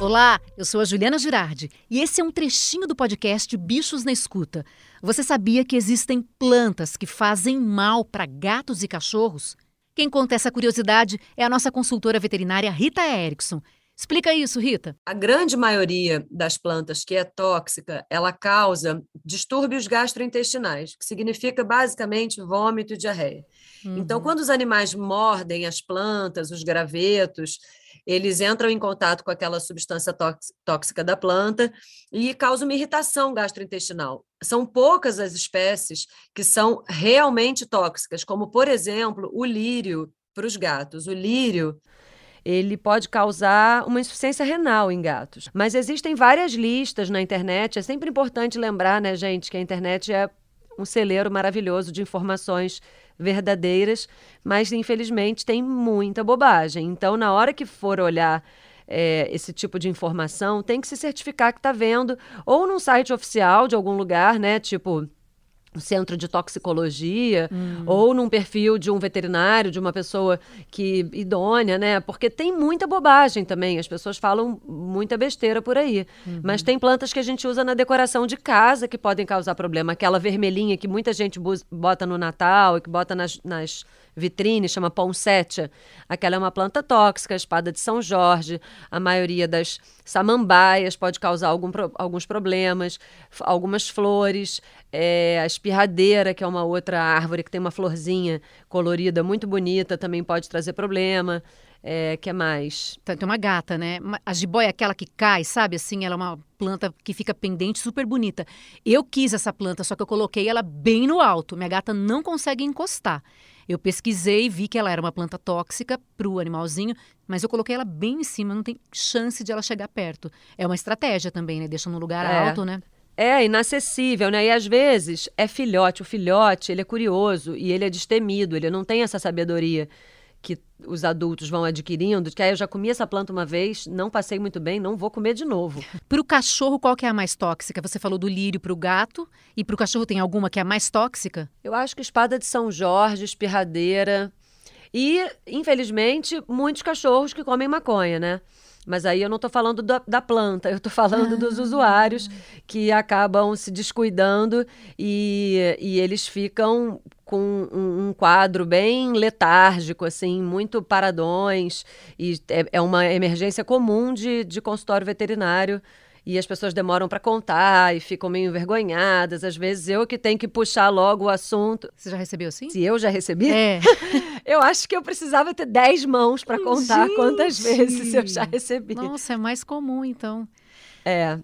Olá, eu sou a Juliana Girardi e esse é um trechinho do podcast Bichos na Escuta. Você sabia que existem plantas que fazem mal para gatos e cachorros? Quem conta essa curiosidade é a nossa consultora veterinária Rita Erickson. Explica isso, Rita. A grande maioria das plantas que é tóxica, ela causa distúrbios gastrointestinais, que significa basicamente vômito e diarreia. Então, uhum. Então, quando os animais mordem as plantas, os gravetos, eles entram em contato com aquela substância tóxica da planta e causam uma irritação gastrointestinal. São poucas as espécies que são realmente tóxicas, como, por exemplo, o lírio para os gatos. O lírio ele pode causar uma insuficiência renal em gatos. Mas existem várias listas na internet. É sempre importante lembrar, né, gente, que a internet é um celeiro maravilhoso de informações verdadeiras, mas infelizmente tem muita bobagem. Então, na hora que for olhar é, esse tipo de informação, tem que se certificar que está vendo ou num site oficial de algum lugar, né? Tipo centro de toxicologia hum. ou num perfil de um veterinário, de uma pessoa que idônea, né? Porque tem muita bobagem também, as pessoas falam muita besteira por aí. Uhum. Mas tem plantas que a gente usa na decoração de casa que podem causar problema, aquela vermelhinha que muita gente bota no Natal e que bota nas, nas vitrine, chama poinsettia. Aquela é uma planta tóxica, espada de São Jorge. A maioria das samambaias pode causar algum, alguns problemas. Algumas flores, é, a espirradeira, que é uma outra árvore que tem uma florzinha colorida muito bonita, também pode trazer problema. É, que é mais? Tem uma gata, né? A jiboia é aquela que cai, sabe? Assim, ela é uma planta que fica pendente, super bonita. Eu quis essa planta, só que eu coloquei ela bem no alto. Minha gata não consegue encostar. Eu pesquisei e vi que ela era uma planta tóxica para o animalzinho, mas eu coloquei ela bem em cima, não tem chance de ela chegar perto. É uma estratégia também, né? Deixa num lugar é. alto, né? É inacessível, né? E às vezes é filhote. O filhote, ele é curioso e ele é destemido, ele não tem essa sabedoria que os adultos vão adquirindo, que aí eu já comi essa planta uma vez, não passei muito bem, não vou comer de novo. Para o cachorro, qual que é a mais tóxica? Você falou do lírio para o gato, e para o cachorro tem alguma que é a mais tóxica? Eu acho que espada de São Jorge, espirradeira e, infelizmente, muitos cachorros que comem maconha, né? Mas aí eu não estou falando da, da, planta, eu estou falando dos ah. usuários que acabam se descuidando e, e eles ficam com um, um, quadro bem letárgico, assim, muito paradões. E é, é uma emergência comum de, de consultório veterinário e as pessoas demoram para contar e ficam meio envergonhadas. Às vezes eu que tenho que puxar logo o assunto. Você já recebeu assim? Se eu já recebi? É. eu acho que eu precisava ter 10 mãos para contar Gente. quantas vezes eu já recebi. Nossa, é mais comum então. É,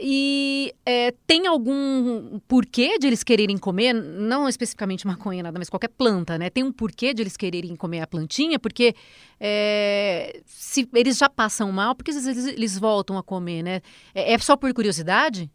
e é, tem algum porquê de eles quererem comer, não especificamente maconha, nada, mas qualquer planta, né? Tem um porquê de eles quererem comer a plantinha, porque é, se eles já passam mal, porque às vezes eles voltam a comer, né? É, é só por curiosidade?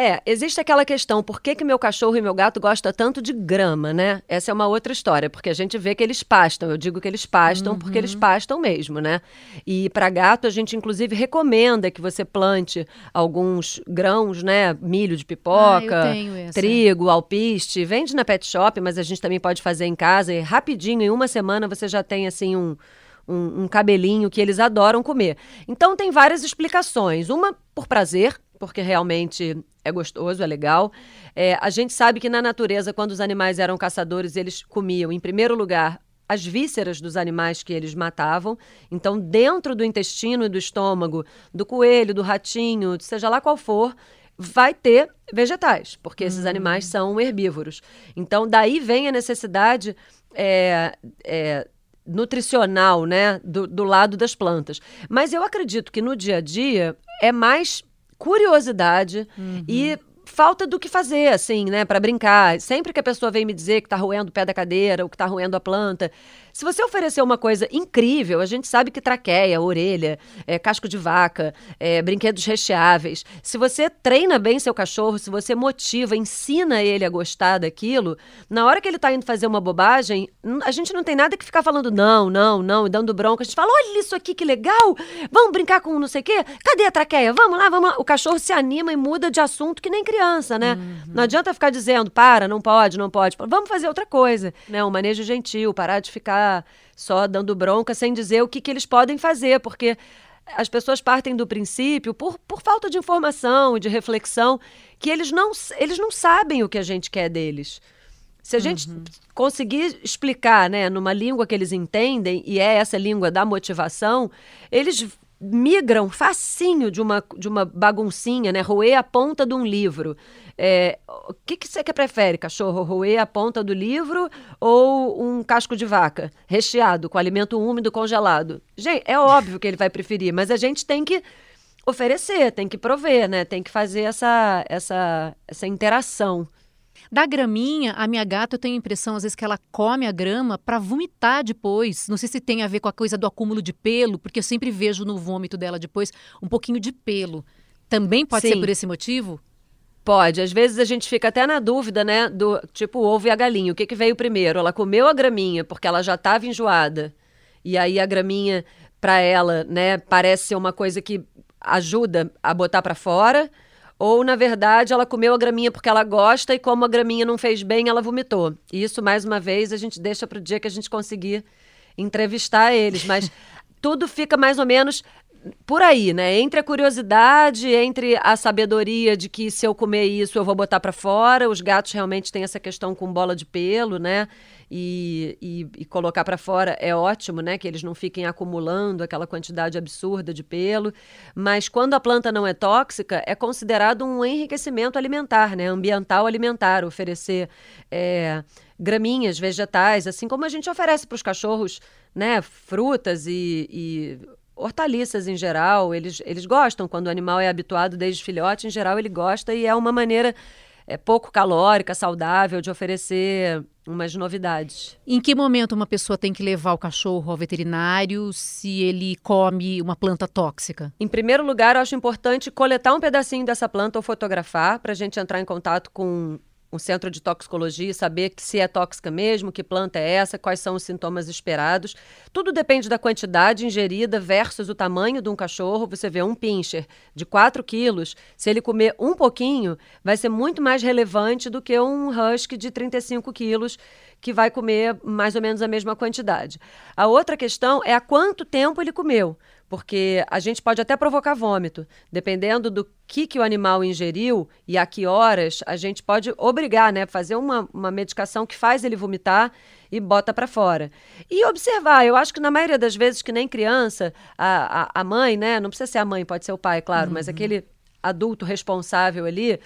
É, existe aquela questão, por que, que meu cachorro e meu gato gostam tanto de grama, né? Essa é uma outra história, porque a gente vê que eles pastam. Eu digo que eles pastam uhum. porque eles uhum. pastam mesmo, né? E para gato, a gente inclusive recomenda que você plante alguns grãos, né? Milho de pipoca, ah, trigo, alpiste. Vende na pet shop, mas a gente também pode fazer em casa e rapidinho, em uma semana, você já tem assim um. Um, um cabelinho que eles adoram comer. Então, tem várias explicações. Uma por prazer, porque realmente é gostoso, é legal. É, a gente sabe que na natureza, quando os animais eram caçadores, eles comiam, em primeiro lugar, as vísceras dos animais que eles matavam. Então, dentro do intestino e do estômago do coelho, do ratinho, seja lá qual for, vai ter vegetais, porque esses hum. animais são herbívoros. Então, daí vem a necessidade é, é, nutricional, né, do, do lado das plantas. Mas eu acredito que no dia a dia é mais curiosidade uhum. e falta do que fazer, assim, né, para brincar. Sempre que a pessoa vem me dizer que tá roendo o pé da cadeira ou que tá roendo a planta, se você oferecer uma coisa incrível, a gente sabe que traqueia, orelha, é, casco de vaca, é, brinquedos recheáveis. Se você treina bem seu cachorro, se você motiva, ensina ele a gostar daquilo, na hora que ele tá indo fazer uma bobagem, a gente não tem nada que ficar falando não, não, não, e dando bronca. A gente fala: olha isso aqui que legal, vamos brincar com não sei o quê? Cadê a traqueia? Vamos lá, vamos lá. O cachorro se anima e muda de assunto que nem criança criança, né? Uhum. Não adianta ficar dizendo, para, não pode, não pode. Vamos fazer outra coisa, né? Um manejo gentil, parar de ficar só dando bronca sem dizer o que, que eles podem fazer, porque as pessoas partem do princípio, por, por falta de informação e de reflexão, que eles não, eles não sabem o que a gente quer deles. Se a gente uhum. conseguir explicar, né, numa língua que eles entendem, e é essa língua da motivação, eles migram facinho de uma, de uma baguncinha, né? Roer a ponta de um livro. É, o que, que você que prefere, cachorro? Roer a ponta do livro ou um casco de vaca recheado com alimento úmido congelado? Gente, é óbvio que ele vai preferir, mas a gente tem que oferecer, tem que prover, né? Tem que fazer essa, essa, essa interação. Da graminha, a minha gata, eu tenho a impressão, às vezes, que ela come a grama para vomitar depois. Não sei se tem a ver com a coisa do acúmulo de pelo, porque eu sempre vejo no vômito dela depois um pouquinho de pelo. Também pode Sim. ser por esse motivo? Pode. Às vezes a gente fica até na dúvida, né? Do tipo o ovo e a galinha. O que, que veio primeiro? Ela comeu a graminha porque ela já estava enjoada. E aí a graminha, para ela, né, parece ser uma coisa que ajuda a botar para fora ou, na verdade, ela comeu a graminha porque ela gosta e, como a graminha não fez bem, ela vomitou. E isso, mais uma vez, a gente deixa para o dia que a gente conseguir entrevistar eles. Mas tudo fica mais ou menos por aí, né? Entre a curiosidade, entre a sabedoria de que se eu comer isso eu vou botar para fora. Os gatos realmente têm essa questão com bola de pelo, né? E, e, e colocar para fora é ótimo, né? Que eles não fiquem acumulando aquela quantidade absurda de pelo. Mas quando a planta não é tóxica, é considerado um enriquecimento alimentar, né? Ambiental alimentar, oferecer é, graminhas, vegetais, assim como a gente oferece para os cachorros, né? Frutas e, e hortaliças em geral, eles, eles gostam. Quando o animal é habituado desde filhote, em geral ele gosta e é uma maneira é, pouco calórica, saudável de oferecer umas novidades. Em que momento uma pessoa tem que levar o cachorro ao veterinário se ele come uma planta tóxica? Em primeiro lugar, eu acho importante coletar um pedacinho dessa planta ou fotografar para a gente entrar em contato com um centro de toxicologia e saber que se é tóxica mesmo, que planta é essa, quais são os sintomas esperados. Tudo depende da quantidade ingerida versus o tamanho de um cachorro. Você vê um pincher de 4 quilos, se ele comer um pouquinho, vai ser muito mais relevante do que um husky de 35 quilos, que vai comer mais ou menos a mesma quantidade. A outra questão é há quanto tempo ele comeu porque a gente pode até provocar vômito. Dependendo do que, que o animal ingeriu e a que horas, a gente pode obrigar, né? Fazer uma, uma medicação que faz ele vomitar e bota para fora. E observar, eu acho que na maioria das vezes, que nem criança, a, a, a mãe, né? Não precisa ser a mãe, pode ser o pai, claro, uhum. mas aquele adulto responsável ali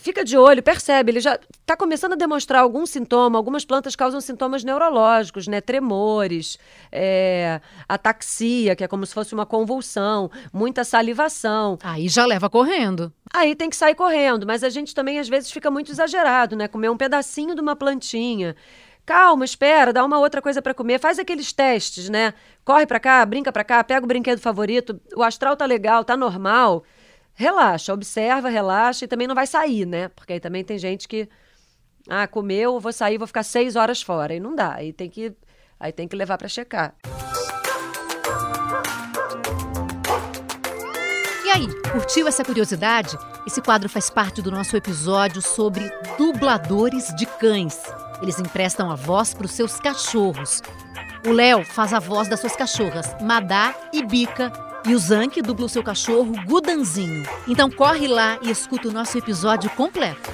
fica de olho, percebe, ele já está começando a demonstrar algum sintoma. Algumas plantas causam sintomas neurológicos, né? Tremores, é, ataxia, que é como se fosse uma convulsão, muita salivação. Aí já leva correndo. Aí tem que sair correndo, mas a gente também às vezes fica muito exagerado, né? Comer um pedacinho de uma plantinha. Calma, espera, dá uma outra coisa para comer, faz aqueles testes, né? Corre para cá, brinca para cá, pega o brinquedo favorito, o astral tá legal, tá normal relaxa, observa, relaxa e também não vai sair, né? Porque aí também tem gente que, ah, comeu, vou sair, vou ficar seis horas fora. E não dá, aí tem que, aí tem que levar para checar. E aí, curtiu essa curiosidade? Esse quadro faz parte do nosso episódio sobre dubladores de cães. Eles emprestam a voz para os seus cachorros. O Léo faz a voz das suas cachorras, Madá e Bica, e o Zank dubla o seu cachorro Gudanzinho. Então corre lá e escuta o nosso episódio completo.